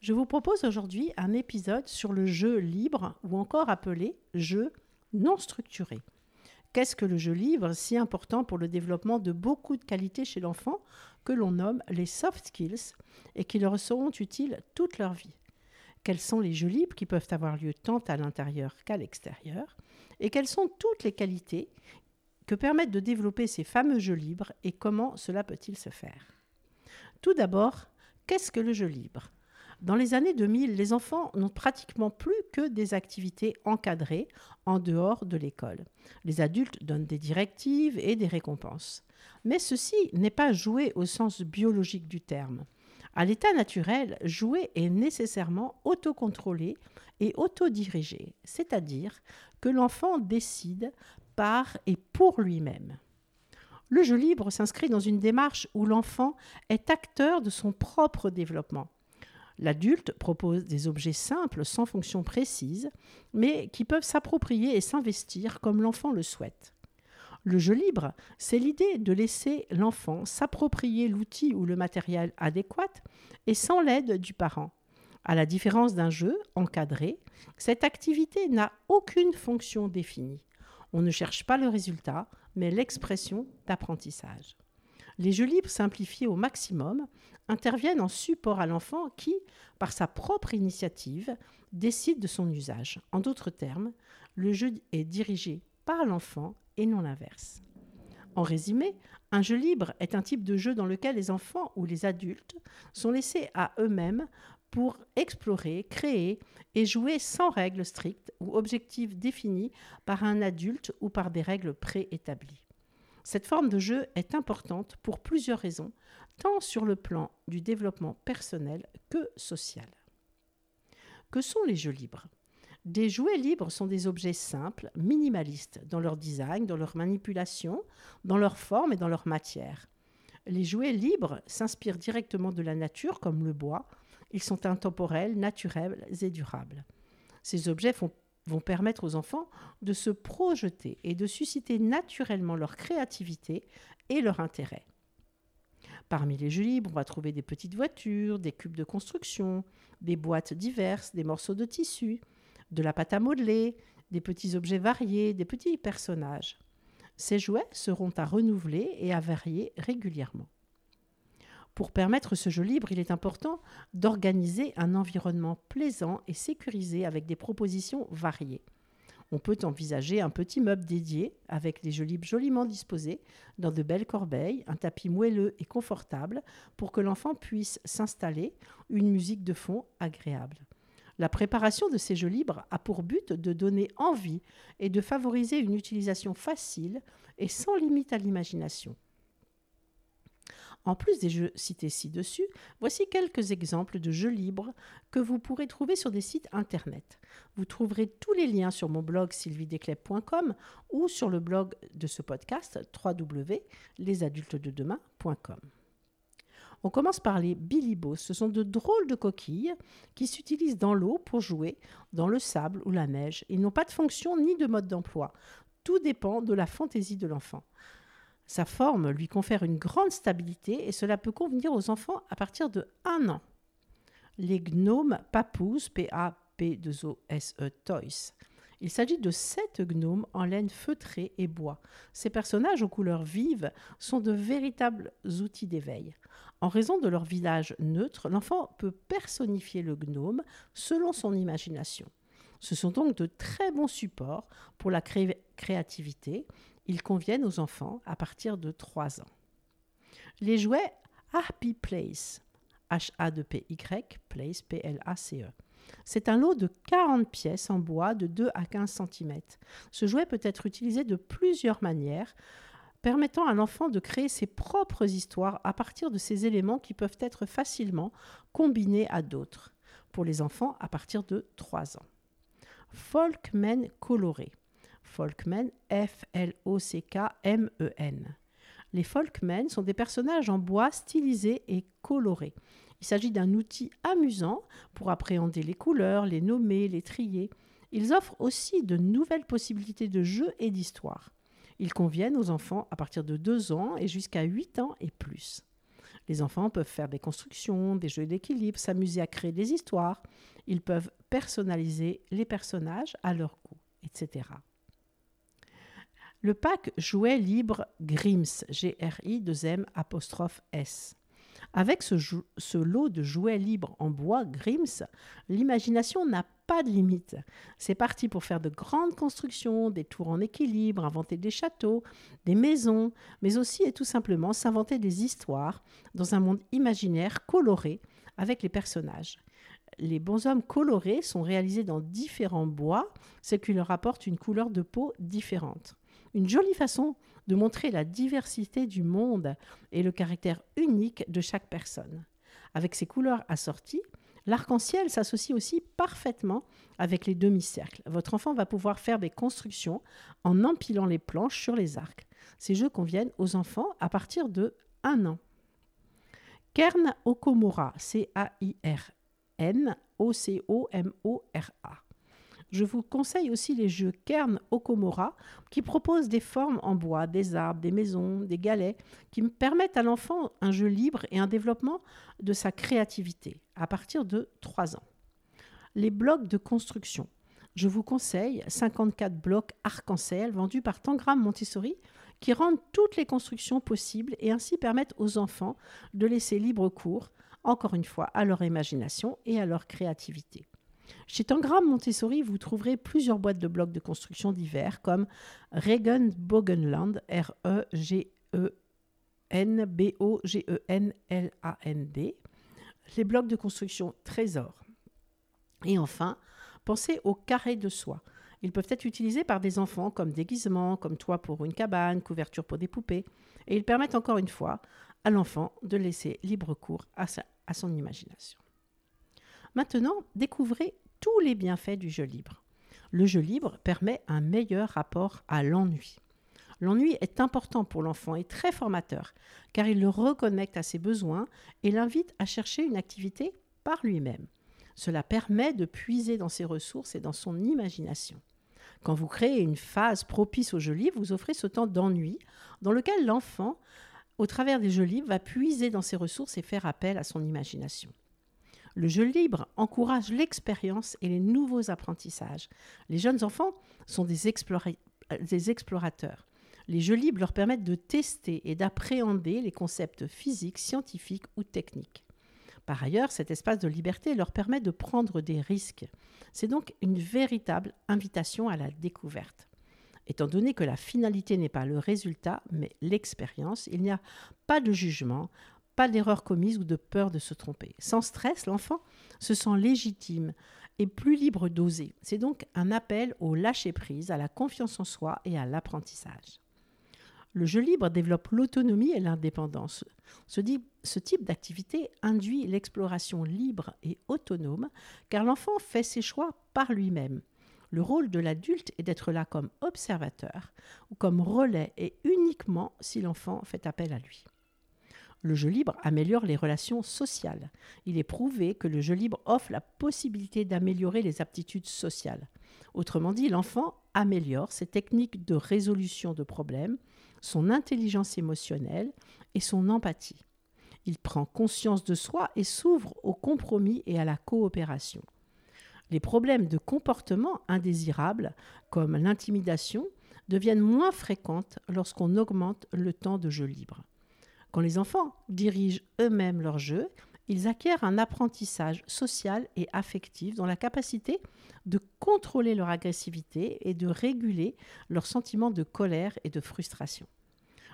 Je vous propose aujourd'hui un épisode sur le jeu libre ou encore appelé jeu non structuré. Qu'est-ce que le jeu libre, si important pour le développement de beaucoup de qualités chez l'enfant que l'on nomme les soft skills et qui leur seront utiles toute leur vie? Quels sont les jeux libres qui peuvent avoir lieu tant à l'intérieur qu'à l'extérieur? Et quelles sont toutes les qualités que permettent de développer ces fameux jeux libres et comment cela peut-il se faire? Tout d'abord, qu'est-ce que le jeu libre? Dans les années 2000, les enfants n'ont pratiquement plus que des activités encadrées en dehors de l'école. Les adultes donnent des directives et des récompenses. Mais ceci n'est pas jouer au sens biologique du terme. À l'état naturel, jouer est nécessairement autocontrôlé et autodirigé, c'est-à-dire que l'enfant décide par et pour lui-même. Le jeu libre s'inscrit dans une démarche où l'enfant est acteur de son propre développement. L'adulte propose des objets simples sans fonction précise, mais qui peuvent s'approprier et s'investir comme l'enfant le souhaite. Le jeu libre, c'est l'idée de laisser l'enfant s'approprier l'outil ou le matériel adéquat et sans l'aide du parent. À la différence d'un jeu encadré, cette activité n'a aucune fonction définie. On ne cherche pas le résultat, mais l'expression d'apprentissage. Les jeux libres simplifiés au maximum interviennent en support à l'enfant qui, par sa propre initiative, décide de son usage. En d'autres termes, le jeu est dirigé par l'enfant et non l'inverse. En résumé, un jeu libre est un type de jeu dans lequel les enfants ou les adultes sont laissés à eux-mêmes pour explorer, créer et jouer sans règles strictes ou objectifs définis par un adulte ou par des règles préétablies. Cette forme de jeu est importante pour plusieurs raisons, tant sur le plan du développement personnel que social. Que sont les jeux libres? Des jouets libres sont des objets simples, minimalistes dans leur design, dans leur manipulation, dans leur forme et dans leur matière. Les jouets libres s'inspirent directement de la nature comme le bois. Ils sont intemporels, naturels et durables. Ces objets font vont permettre aux enfants de se projeter et de susciter naturellement leur créativité et leur intérêt. Parmi les jeux libres, on va trouver des petites voitures, des cubes de construction, des boîtes diverses, des morceaux de tissu, de la pâte à modeler, des petits objets variés, des petits personnages. Ces jouets seront à renouveler et à varier régulièrement. Pour permettre ce jeu libre, il est important d'organiser un environnement plaisant et sécurisé avec des propositions variées. On peut envisager un petit meuble dédié avec des jeux libres joliment disposés dans de belles corbeilles, un tapis moelleux et confortable pour que l'enfant puisse s'installer, une musique de fond agréable. La préparation de ces jeux libres a pour but de donner envie et de favoriser une utilisation facile et sans limite à l'imagination. En plus des jeux cités ci-dessus, voici quelques exemples de jeux libres que vous pourrez trouver sur des sites internet. Vous trouverez tous les liens sur mon blog sylvidesclep.com ou sur le blog de ce podcast www.lesadultesdedemain.com. On commence par les bilibos. Ce sont de drôles de coquilles qui s'utilisent dans l'eau pour jouer dans le sable ou la neige. Ils n'ont pas de fonction ni de mode d'emploi. Tout dépend de la fantaisie de l'enfant. Sa forme lui confère une grande stabilité et cela peut convenir aux enfants à partir de 1 an. Les gnomes papous, P-A-P-2-O-S-E Toys. Il s'agit de sept gnomes en laine feutrée et bois. Ces personnages aux couleurs vives sont de véritables outils d'éveil. En raison de leur visage neutre, l'enfant peut personnifier le gnome selon son imagination. Ce sont donc de très bons supports pour la créativité ils conviennent aux enfants à partir de 3 ans. Les jouets Happy Place, H-A-P-Y, Place, P-L-A-C-E. C'est un lot de 40 pièces en bois de 2 à 15 cm. Ce jouet peut être utilisé de plusieurs manières, permettant à l'enfant de créer ses propres histoires à partir de ces éléments qui peuvent être facilement combinés à d'autres, pour les enfants à partir de 3 ans. Folkmen coloré. Folkmen, F-L-O-C-K-M-E-N. Les Folkmen sont des personnages en bois stylisés et colorés. Il s'agit d'un outil amusant pour appréhender les couleurs, les nommer, les trier. Ils offrent aussi de nouvelles possibilités de jeu et d'histoire. Ils conviennent aux enfants à partir de 2 ans et jusqu'à 8 ans et plus. Les enfants peuvent faire des constructions, des jeux d'équilibre, s'amuser à créer des histoires. Ils peuvent personnaliser les personnages à leur goût, etc. Le pack jouet libre Grims, G-R-I-2-M apostrophe S. Avec ce, lot de jouets libres en bois Grims, l'imagination n'a pas de limite. C'est parti pour faire de grandes constructions, des tours en équilibre, inventer des châteaux, des maisons, mais aussi et tout simplement s'inventer des histoires dans un monde imaginaire coloré avec les personnages. Les bonshommes colorés sont réalisés dans différents bois, ce qui leur apporte une couleur de peau différente. Une jolie façon de montrer la diversité du monde et le caractère unique de chaque personne. Avec ses couleurs assorties, l'arc-en-ciel s'associe aussi parfaitement avec les demi-cercles. Votre enfant va pouvoir faire des constructions en empilant les planches sur les arcs. Ces jeux conviennent aux enfants à partir de 1 an. Kern Okomura, C-A-I-R-N O-C-O-M-O-R-A. Je vous conseille aussi les jeux Kern Okomora qui proposent des formes en bois, des arbres, des maisons, des galets, qui permettent à l'enfant un jeu libre et un développement de sa créativité à partir de 3 ans. Les blocs de construction. Je vous conseille 54 blocs arc-en-ciel vendus par Tangram Montessori qui rendent toutes les constructions possibles et ainsi permettent aux enfants de laisser libre cours, encore une fois, à leur imagination et à leur créativité. Chez Tangram Montessori, vous trouverez plusieurs boîtes de blocs de construction divers comme Regenbogenland, R-E-G-E-N-B-O-G-E-N-L-A-N-D, les blocs de construction Trésor. Et enfin, pensez aux carrés de soie. Ils peuvent être utilisés par des enfants comme déguisement, comme toit pour une cabane, couverture pour des poupées. Et ils permettent encore une fois à l'enfant de laisser libre cours à, à son imagination. Maintenant, découvrez tous les bienfaits du jeu libre. Le jeu libre permet un meilleur rapport à l'ennui. L'ennui est important pour l'enfant et très formateur, car il le reconnecte à ses besoins et l'invite à chercher une activité par lui-même. Cela permet de puiser dans ses ressources et dans son imagination. Quand vous créez une phase propice au jeu libre, vous offrez ce temps d'ennui dans lequel l'enfant, au travers des jeux libres, va puiser dans ses ressources et faire appel à son imagination. Le jeu libre encourage l'expérience et les nouveaux apprentissages. Les jeunes enfants sont des, explorateurs. Les jeux libres leur permettent de tester et d'appréhender les concepts physiques, scientifiques ou techniques. Par ailleurs, cet espace de liberté leur permet de prendre des risques. C'est donc une véritable invitation à la découverte. Étant donné que la finalité n'est pas le résultat, mais l'expérience, il n'y a pas de jugement, pas d'erreur commise ou de peur de se tromper. Sans stress, l'enfant se sent légitime et plus libre d'oser. C'est donc un appel au lâcher-prise, à la confiance en soi et à l'apprentissage. Le jeu libre développe l'autonomie et l'indépendance. Ce, ce type d'activité induit l'exploration libre et autonome car l'enfant fait ses choix par lui-même. Le rôle de l'adulte est d'être là comme observateur ou comme relais et uniquement si l'enfant fait appel à lui. Le jeu libre améliore les relations sociales. Il est prouvé que le jeu libre offre la possibilité d'améliorer les aptitudes sociales. Autrement dit, l'enfant améliore ses techniques de résolution de problèmes, son intelligence émotionnelle et son empathie. Il prend conscience de soi et s'ouvre au compromis et à la coopération. Les problèmes de comportement indésirables, comme l'intimidation, deviennent moins fréquentes lorsqu'on augmente le temps de jeu libre. Quand les enfants dirigent eux-mêmes leur jeu, ils acquièrent un apprentissage social et affectif dans la capacité de contrôler leur agressivité et de réguler leurs sentiments de colère et de frustration.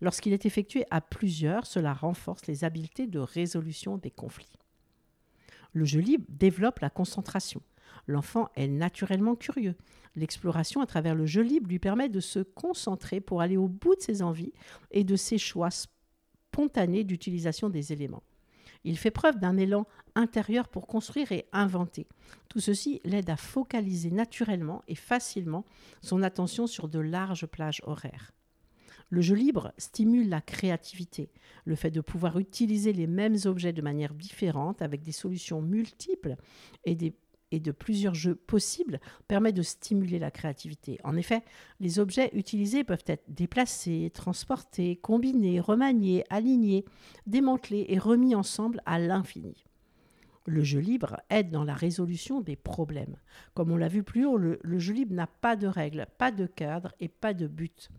Lorsqu'il est effectué à plusieurs, cela renforce les habiletés de résolution des conflits. Le jeu libre développe la concentration. L'enfant est naturellement curieux. L'exploration à travers le jeu libre lui permet de se concentrer pour aller au bout de ses envies et de ses choix d'utilisation des éléments. Il fait preuve d'un élan intérieur pour construire et inventer. Tout ceci l'aide à focaliser naturellement et facilement son attention sur de larges plages horaires. Le jeu libre stimule la créativité, le fait de pouvoir utiliser les mêmes objets de manière différente avec des solutions multiples et, et de plusieurs jeux possibles permet de stimuler la créativité. En effet, les objets utilisés peuvent être déplacés, transportés, combinés, remaniés, alignés, démantelés et remis ensemble à l'infini. Le jeu libre aide dans la résolution des problèmes. Comme on l'a vu plus haut, le, jeu libre n'a pas de règles, pas de cadre et pas de but.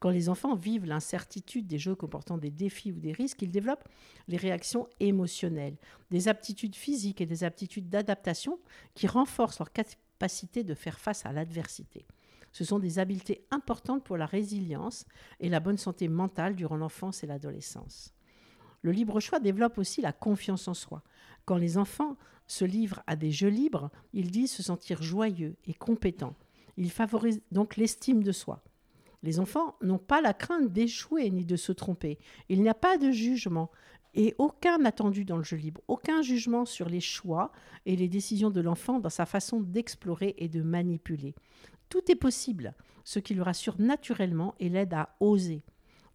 Quand les enfants vivent l'incertitude des jeux comportant des défis ou des risques, ils développent les réactions émotionnelles, des aptitudes physiques et des aptitudes d'adaptation qui renforcent leur capacité de faire face à l'adversité. Ce sont des habiletés importantes pour la résilience et la bonne santé mentale durant l'enfance et l'adolescence. Le libre choix développe aussi la confiance en soi. Quand les enfants se livrent à des jeux libres, ils disent se sentir joyeux et compétents. Ils favorisent donc l'estime de soi. Les enfants n'ont pas la crainte d'échouer ni de se tromper. Il n'y a pas de jugement et aucun attendu dans le jeu libre, aucun jugement sur les choix et les décisions de l'enfant dans sa façon d'explorer et de manipuler. Tout est possible, ce qui le rassure naturellement et l'aide à oser.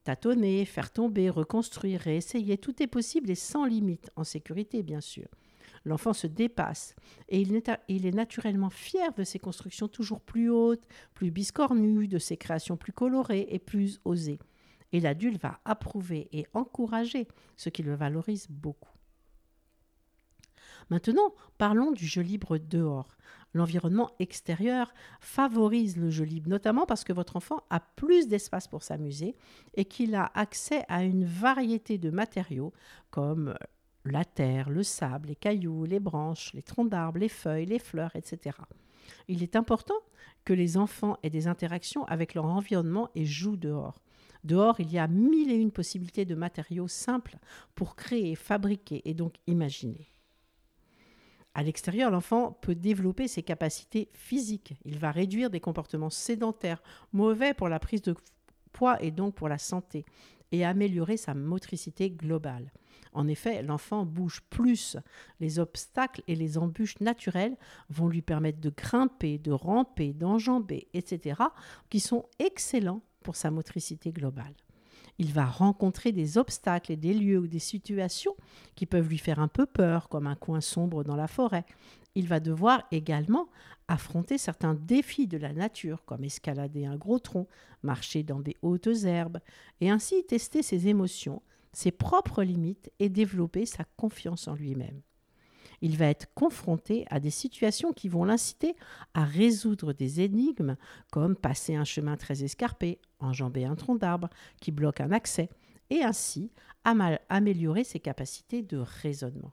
Tâtonner, faire tomber, reconstruire, réessayer, tout est possible et sans limite, en sécurité bien sûr. L'enfant se dépasse et il est, naturellement fier de ses constructions toujours plus hautes, plus biscornues, de ses créations plus colorées et plus osées. Et l'adulte va approuver et encourager, ce qui le valorise beaucoup. Maintenant, parlons du jeu libre dehors l'environnement extérieur favorise le jeu libre, notamment parce que votre enfant a plus d'espace pour s'amuser et qu'il a accès à une variété de matériaux comme la terre, le sable, les cailloux, les branches, les troncs d'arbres, les feuilles, les fleurs, etc. Il est important que les enfants aient des interactions avec leur environnement et jouent dehors. Dehors, il y a mille et une possibilités de matériaux simples pour créer, fabriquer et donc imaginer. À l'extérieur, l'enfant peut développer ses capacités physiques. Il va réduire des comportements sédentaires, mauvais pour la prise de poids et donc pour la santé, et améliorer sa motricité globale. En effet, l'enfant bouge plus. Les obstacles et les embûches naturelles vont lui permettre de grimper, de ramper, d'enjamber, etc., qui sont excellents pour sa motricité globale il va rencontrer des obstacles et des lieux ou des situations qui peuvent lui faire un peu peur, comme un coin sombre dans la forêt. Il va devoir également affronter certains défis de la nature, comme escalader un gros tronc, marcher dans des hautes herbes, et ainsi tester ses émotions, ses propres limites et développer sa confiance en lui-même il va être confronté à des situations qui vont l'inciter à résoudre des énigmes comme passer un chemin très escarpé, enjamber un tronc d'arbre qui bloque un accès, et ainsi améliorer ses capacités de raisonnement.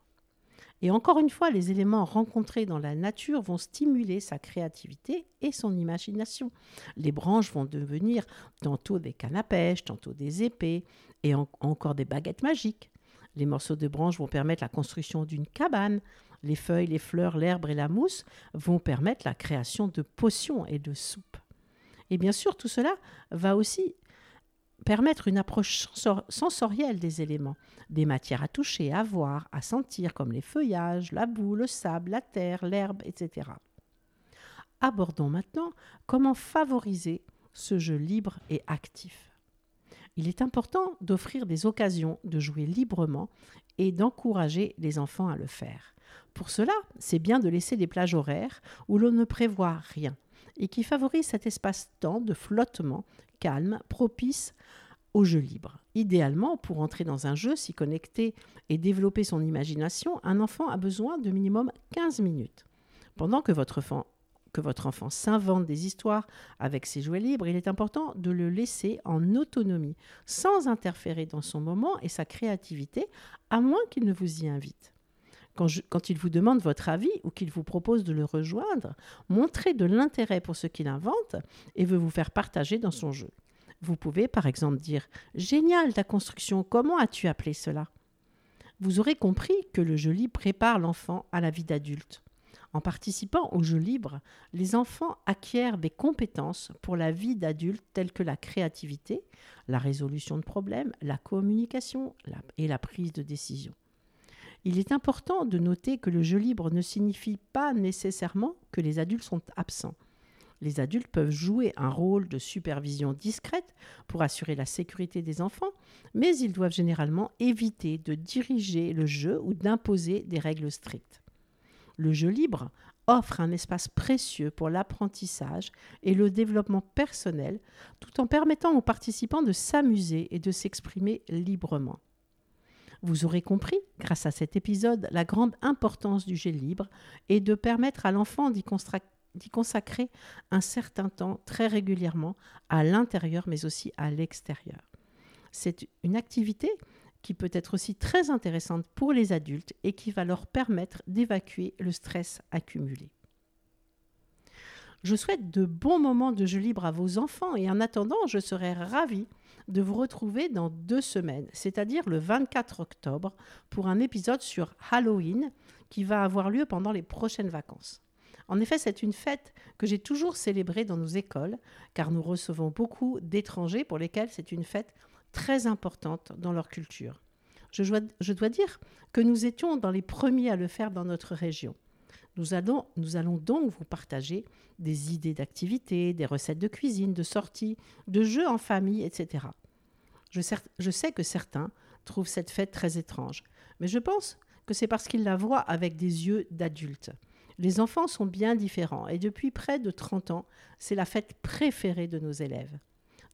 Et encore une fois, les éléments rencontrés dans la nature vont stimuler sa créativité et son imagination. Les branches vont devenir tantôt des cannes à pêche, tantôt des épées et encore des baguettes magiques. Les morceaux de branches vont permettre la construction d'une cabane. Les feuilles, les fleurs, l'herbe et la mousse vont permettre la création de potions et de soupes. Et bien sûr, tout cela va aussi permettre une approche sensorielle des éléments, des matières à toucher, à voir, à sentir, comme les feuillages, la boue, le sable, la terre, l'herbe, etc. Abordons maintenant comment favoriser ce jeu libre et actif il est important d'offrir des occasions de jouer librement et d'encourager les enfants à le faire. Pour cela, c'est bien de laisser des plages horaires où l'on ne prévoit rien et qui favorisent cet espace-temps de flottement calme, propice au jeu libre. Idéalement, pour entrer dans un jeu, s'y connecter et développer son imagination, un enfant a besoin de minimum 15 minutes. Pendant que votre enfant que votre enfant s'invente des histoires avec ses jouets libres, il est important de le laisser en autonomie, sans interférer dans son moment et sa créativité, à moins qu'il ne vous y invite. Quand, il vous demande votre avis ou qu'il vous propose de le rejoindre, montrez de l'intérêt pour ce qu'il invente et veut vous faire partager dans son jeu. Vous pouvez par exemple dire Génial ta construction, comment as-tu appelé cela? Vous aurez compris que le jeu libre prépare l'enfant à la vie d'adulte. En participant au jeu libre, les enfants acquièrent des compétences pour la vie d'adulte telles que la créativité, la résolution de problèmes, la communication et la prise de décision. Il est important de noter que le jeu libre ne signifie pas nécessairement que les adultes sont absents. Les adultes peuvent jouer un rôle de supervision discrète pour assurer la sécurité des enfants, mais ils doivent généralement éviter de diriger le jeu ou d'imposer des règles strictes. Le jeu libre offre un espace précieux pour l'apprentissage et le développement personnel, tout en permettant aux participants de s'amuser et de s'exprimer librement. Vous aurez compris, grâce à cet épisode, la grande importance du jeu libre et de permettre à l'enfant d'y consacrer un certain temps très régulièrement à l'intérieur mais aussi à l'extérieur. C'est une activité qui peut être aussi très intéressante pour les adultes et qui va leur permettre d'évacuer le stress accumulé. Je souhaite de bons moments de jeu libre à vos enfants et en attendant, je serai ravie de vous retrouver dans deux semaines, c'est-à-dire le 24 octobre, pour un épisode sur Halloween qui va avoir lieu pendant les prochaines vacances. En effet, c'est une fête que j'ai toujours célébrée dans nos écoles, car nous recevons beaucoup d'étrangers pour lesquels c'est une fête très importante dans leur culture. Je dois, dire que nous étions dans les premiers à le faire dans notre région. Nous allons, donc vous partager des idées d'activités, des recettes de cuisine, de sorties, de jeux en famille, etc. Je sais que certains trouvent cette fête très étrange, mais je pense que c'est parce qu'ils la voient avec des yeux d'adultes. Les enfants sont bien différents et depuis près de 30 ans, c'est la fête préférée de nos élèves.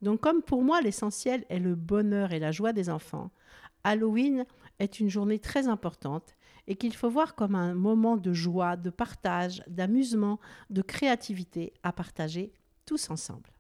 Donc comme pour moi l'essentiel est le bonheur et la joie des enfants, Halloween est une journée très importante et qu'il faut voir comme un moment de joie, de partage, d'amusement, de créativité à partager tous ensemble.